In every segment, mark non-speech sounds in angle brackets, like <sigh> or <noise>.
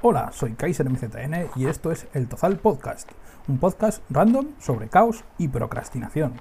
Hola, soy Kaiser MZN y esto es El Tozal Podcast, un podcast random sobre caos y procrastinación.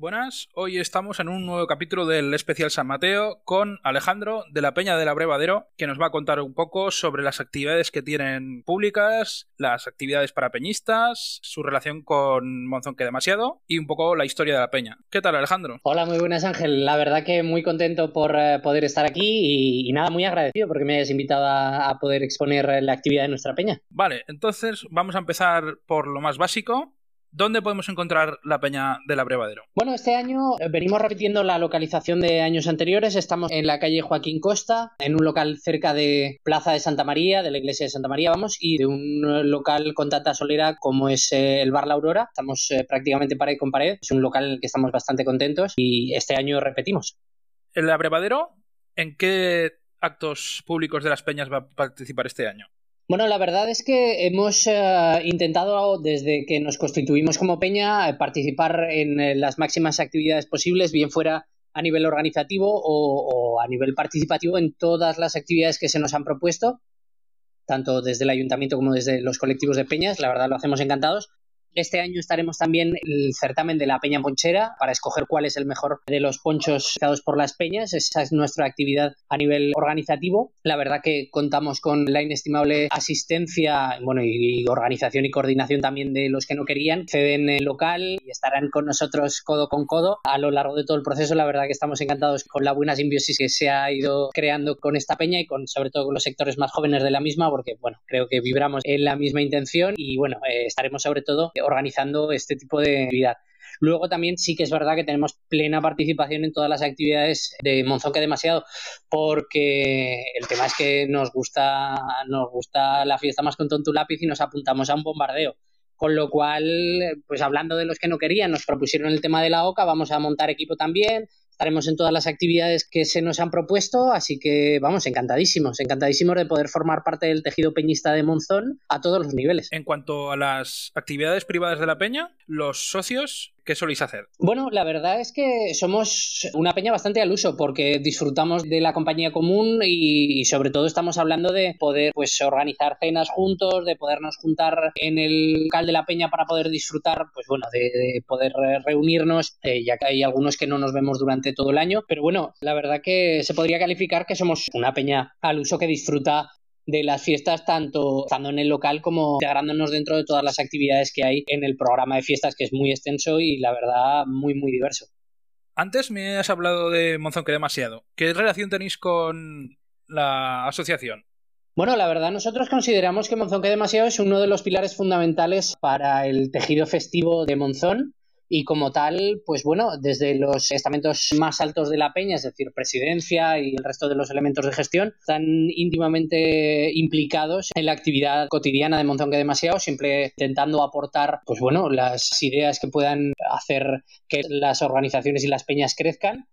Buenas, hoy estamos en un nuevo capítulo del especial San Mateo con Alejandro de la Peña del Abrevadero, que nos va a contar un poco sobre las actividades que tienen públicas, las actividades para peñistas, su relación con Monzón que demasiado y un poco la historia de la peña. ¿Qué tal, Alejandro? Hola, muy buenas, Ángel. La verdad que muy contento por eh, poder estar aquí y, nada, muy agradecido porque me hayas invitado a poder exponer la actividad de nuestra peña. Vale, entonces vamos a empezar por lo más básico. ¿Dónde podemos encontrar la Peña del Abrevadero? Bueno, este año eh, venimos repitiendo la localización de años anteriores. Estamos en la calle Joaquín Costa, en un local cerca de Plaza de Santa María, de la iglesia de Santa María, vamos, y de un local con tanta solera como es eh, el Bar La Aurora. Estamos eh, prácticamente pared con pared. Es un local en el que estamos bastante contentos y este año repetimos. ¿El Abrevadero en qué actos públicos de las peñas va a participar este año? Bueno, la verdad es que hemos eh, intentado desde que nos constituimos como Peña eh, participar en eh, las máximas actividades posibles, bien fuera a nivel organizativo o, a nivel participativo en todas las actividades que se nos han propuesto, tanto desde el ayuntamiento como desde los colectivos de peñas. La verdad lo hacemos encantados. Este año estaremos también el certamen de la Peña Ponchera para escoger cuál es el mejor de los ponchos dados por las peñas. Esa es nuestra actividad a nivel organizativo. La verdad que contamos con la inestimable asistencia bueno, y, organización y coordinación también de los que no querían. Ceden el local y estarán con nosotros codo con codo a lo largo de todo el proceso. La verdad que estamos encantados con la buena simbiosis que se ha ido creando con esta peña y con sobre todo con los sectores más jóvenes de la misma porque bueno, creo que vibramos en la misma intención y bueno, eh, estaremos sobre todo organizando este tipo de actividad. Luego también sí que es verdad que tenemos plena participación en todas las actividades de Monzón que demasiado, porque el tema es que nos gusta, nos gusta la fiesta más con tonto lápiz y nos apuntamos a un bombardeo. Con lo cual, pues hablando de los que no querían, nos propusieron el tema de la OCA, vamos a montar equipo también, estaremos en todas las actividades que se nos han propuesto, así que vamos, encantadísimos, encantadísimos de poder formar parte del tejido peñista de Monzón a todos los niveles. En cuanto a las actividades privadas de la peña, los socios ¿Qué soléis hacer? Bueno, la verdad es que somos una peña bastante al uso porque disfrutamos de la compañía común y, sobre todo estamos hablando de poder pues organizar cenas juntos, de podernos juntar en el local de la peña para poder disfrutar, pues bueno, de, poder reunirnos, eh, ya que hay algunos que no nos vemos durante todo el año, pero bueno, la verdad que se podría calificar que somos una peña al uso que disfruta de las fiestas, tanto estando en el local como integrándonos dentro de todas las actividades que hay en el programa de fiestas, que es muy extenso y la verdad muy, muy diverso. Antes me has hablado de Monzón que demasiado. ¿Qué relación tenéis con la asociación? Bueno, la verdad nosotros consideramos que Monzón que demasiado es uno de los pilares fundamentales para el tejido festivo de Monzón y como tal, pues bueno, desde los estamentos más altos de la peña, es decir, presidencia y el resto de los elementos de gestión, están íntimamente implicados en la actividad cotidiana de Monzón que demasiado, siempre intentando aportar, pues bueno, las ideas que puedan hacer que las organizaciones y las peñas crezcan.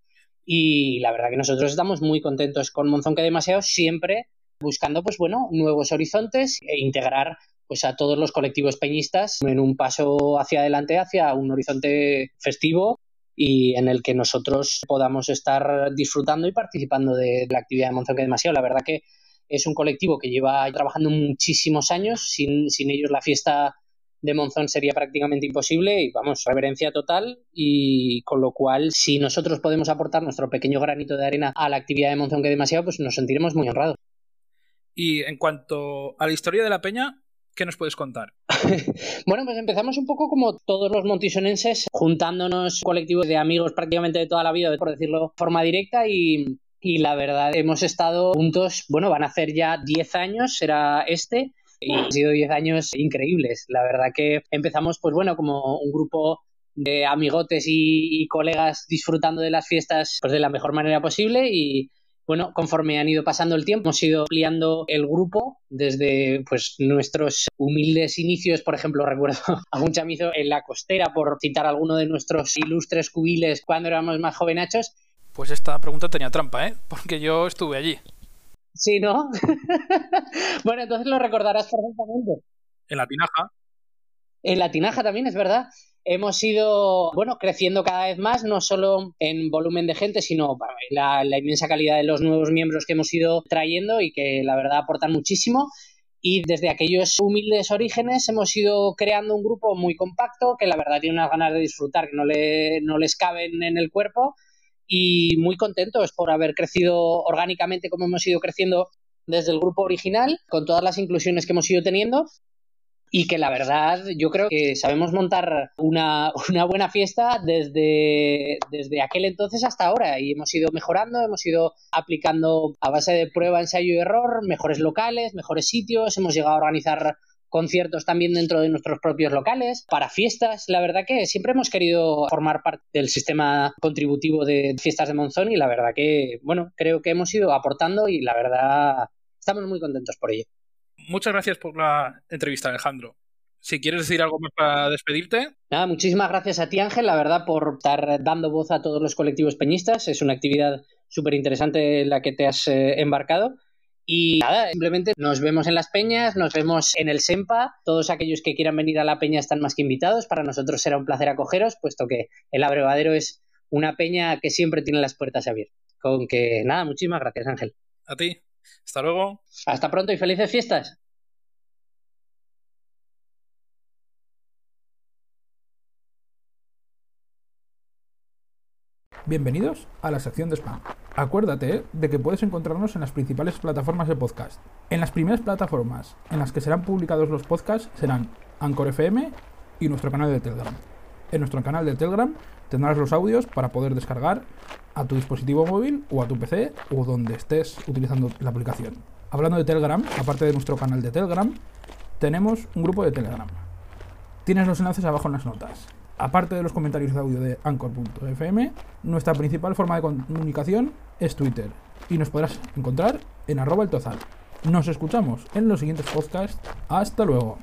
Y la verdad que nosotros estamos muy contentos con Monzón que demasiado, siempre buscando, pues bueno, nuevos horizontes e integrar pues a todos los colectivos peñistas en un paso hacia adelante, hacia un horizonte festivo y en el que nosotros podamos estar disfrutando y participando de la actividad de Monzón que demasiado. La verdad que es un colectivo que lleva trabajando muchísimos años, sin, sin ellos la fiesta de Monzón sería prácticamente imposible y vamos, reverencia total y con lo cual si nosotros podemos aportar nuestro pequeño granito de arena a la actividad de Monzón que demasiado, pues nos sentiremos muy honrados. Y en cuanto a la historia de la peña, ¿Qué nos puedes contar? <laughs> bueno, pues empezamos un poco como todos los montisonenses, juntándonos colectivos de amigos prácticamente de toda la vida, por decirlo de forma directa, y, y la verdad hemos estado juntos, bueno, van a hacer ya 10 años, será este, y han sido 10 años increíbles. La verdad que empezamos, pues bueno, como un grupo de amigotes y, y, colegas disfrutando de las fiestas pues de la mejor manera posible y bueno, conforme han ido pasando el tiempo, hemos ido ampliando el grupo desde pues nuestros humildes inicios, por ejemplo, <laughs> recuerdo a un chamizo en la costera, por citar alguno de nuestros ilustres cubiles cuando éramos más jovenachos. Pues esta pregunta tenía trampa, ¿eh? Porque yo estuve allí. Sí, ¿no? <laughs> bueno, entonces lo recordarás perfectamente. En la tinaja. En la tinaja también, es verdad. Hemos ido, bueno, creciendo cada vez más, no solo en volumen de gente, sino la, la inmensa calidad de los nuevos miembros que hemos ido trayendo y que la verdad aportan muchísimo. Y desde aquellos humildes orígenes hemos ido creando un grupo muy compacto que la verdad tiene unas ganas de disfrutar que no, le, no les caben en el cuerpo y muy contentos por haber crecido orgánicamente como hemos ido creciendo desde el grupo original, con todas las inclusiones que hemos ido teniendo y que la verdad yo creo que sabemos montar una, una, buena fiesta desde, desde aquel entonces hasta ahora. Y hemos ido mejorando, hemos ido aplicando a base de prueba, ensayo y error, mejores locales, mejores sitios, hemos llegado a organizar conciertos también dentro de nuestros propios locales, para fiestas. La verdad que siempre hemos querido formar parte del sistema contributivo de fiestas de Monzón y la verdad que, bueno, creo que hemos ido aportando y la verdad estamos muy contentos por ello muchas gracias por la entrevista, Alejandro. Si quieres decir algo más para despedirte. Nada, muchísimas gracias a ti, Ángel, la verdad, por estar dando voz a todos los colectivos peñistas. Es una actividad súper interesante la que te has eh, embarcado. Y nada, simplemente nos vemos en las peñas, nos vemos en el SEMPA. Todos aquellos que quieran venir a la peña están más que invitados. Para nosotros será un placer acogeros, puesto que el abrevadero es una peña que siempre tiene las puertas abiertas. Con que nada, muchísimas gracias, Ángel. A ti. Hasta luego. Hasta pronto y felices fiestas. Bienvenidos a la sección de spam. Acuérdate de que puedes encontrarnos en las principales plataformas de podcast. En las primeras plataformas en las que serán publicados los podcasts serán Anchor FM y nuestro canal de Telegram. En nuestro canal de Telegram tendrás los audios para poder descargar a tu dispositivo móvil o a tu PC o donde estés utilizando la aplicación. Hablando de Telegram, aparte de nuestro canal de Telegram, tenemos un grupo de Telegram. Tienes los enlaces abajo en las notas. Aparte de los comentarios de audio de anchor.fm, nuestra principal forma de comunicación es Twitter y nos podrás encontrar en arroba el tozal. Nos escuchamos en los siguientes podcasts. Hasta luego.